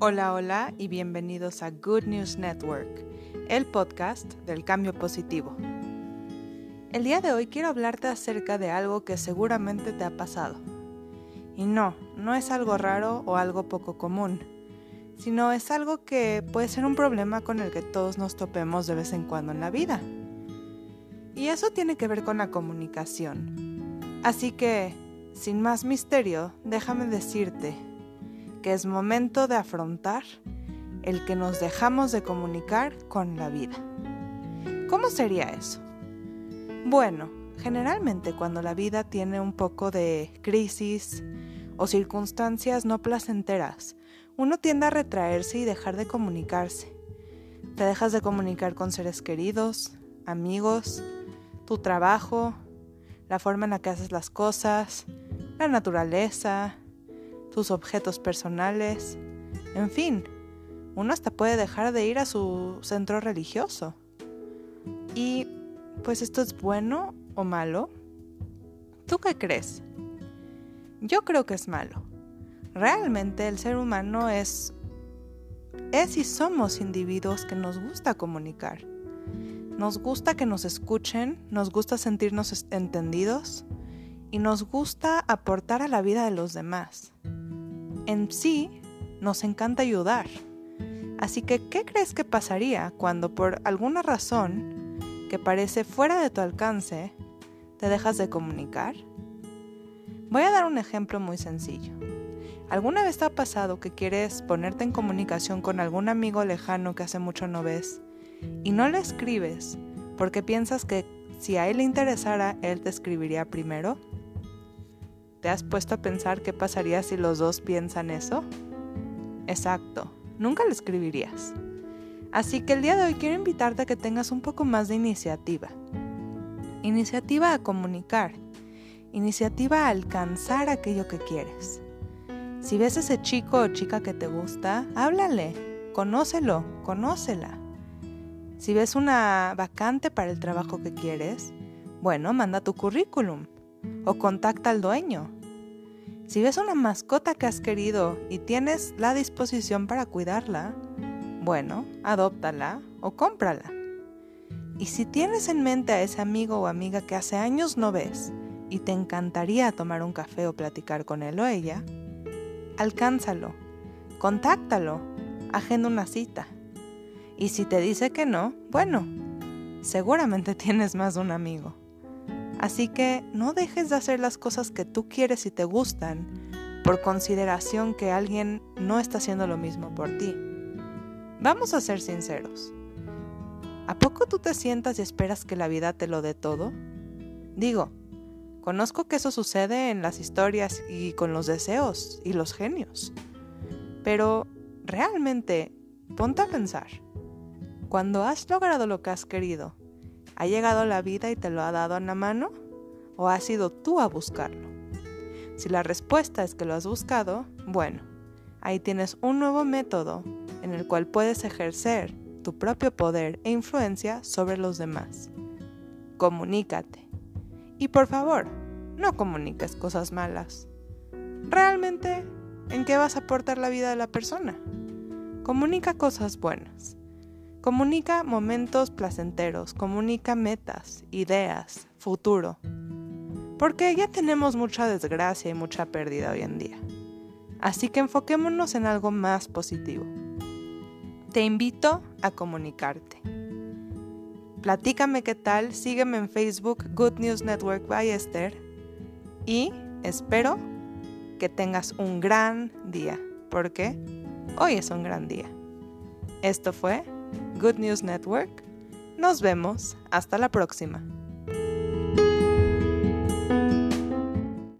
Hola, hola y bienvenidos a Good News Network, el podcast del cambio positivo. El día de hoy quiero hablarte acerca de algo que seguramente te ha pasado. Y no, no es algo raro o algo poco común, sino es algo que puede ser un problema con el que todos nos topemos de vez en cuando en la vida. Y eso tiene que ver con la comunicación. Así que, sin más misterio, déjame decirte que es momento de afrontar el que nos dejamos de comunicar con la vida. ¿Cómo sería eso? Bueno, generalmente cuando la vida tiene un poco de crisis o circunstancias no placenteras, uno tiende a retraerse y dejar de comunicarse. Te dejas de comunicar con seres queridos, amigos, tu trabajo, la forma en la que haces las cosas, la naturaleza, tus objetos personales, en fin, uno hasta puede dejar de ir a su centro religioso. Y, pues esto es bueno o malo. ¿Tú qué crees? Yo creo que es malo. Realmente el ser humano es es y somos individuos que nos gusta comunicar. Nos gusta que nos escuchen, nos gusta sentirnos entendidos y nos gusta aportar a la vida de los demás en sí nos encanta ayudar. Así que, ¿qué crees que pasaría cuando por alguna razón que parece fuera de tu alcance, te dejas de comunicar? Voy a dar un ejemplo muy sencillo. ¿Alguna vez te ha pasado que quieres ponerte en comunicación con algún amigo lejano que hace mucho no ves y no le escribes porque piensas que si a él le interesara, él te escribiría primero? ¿Te has puesto a pensar qué pasaría si los dos piensan eso? Exacto, nunca lo escribirías. Así que el día de hoy quiero invitarte a que tengas un poco más de iniciativa. Iniciativa a comunicar. Iniciativa a alcanzar aquello que quieres. Si ves ese chico o chica que te gusta, háblale, conócelo, conócela. Si ves una vacante para el trabajo que quieres, bueno, manda tu currículum o contacta al dueño. Si ves una mascota que has querido y tienes la disposición para cuidarla, bueno, adóptala o cómprala. Y si tienes en mente a ese amigo o amiga que hace años no ves y te encantaría tomar un café o platicar con él o ella, alcánzalo, contáctalo, agenda una cita. Y si te dice que no, bueno, seguramente tienes más de un amigo. Así que no dejes de hacer las cosas que tú quieres y te gustan por consideración que alguien no está haciendo lo mismo por ti. Vamos a ser sinceros. ¿A poco tú te sientas y esperas que la vida te lo dé todo? Digo, conozco que eso sucede en las historias y con los deseos y los genios. Pero, realmente, ponte a pensar. Cuando has logrado lo que has querido, ¿Ha llegado la vida y te lo ha dado en la mano? ¿O has ido tú a buscarlo? Si la respuesta es que lo has buscado, bueno, ahí tienes un nuevo método en el cual puedes ejercer tu propio poder e influencia sobre los demás. Comunícate. Y por favor, no comuniques cosas malas. Realmente, ¿en qué vas a aportar la vida de la persona? Comunica cosas buenas. Comunica momentos placenteros, comunica metas, ideas, futuro. Porque ya tenemos mucha desgracia y mucha pérdida hoy en día. Así que enfoquémonos en algo más positivo. Te invito a comunicarte. Platícame qué tal, sígueme en Facebook Good News Network by Esther y espero que tengas un gran día, porque hoy es un gran día. Esto fue Good News Network. Nos vemos. Hasta la próxima.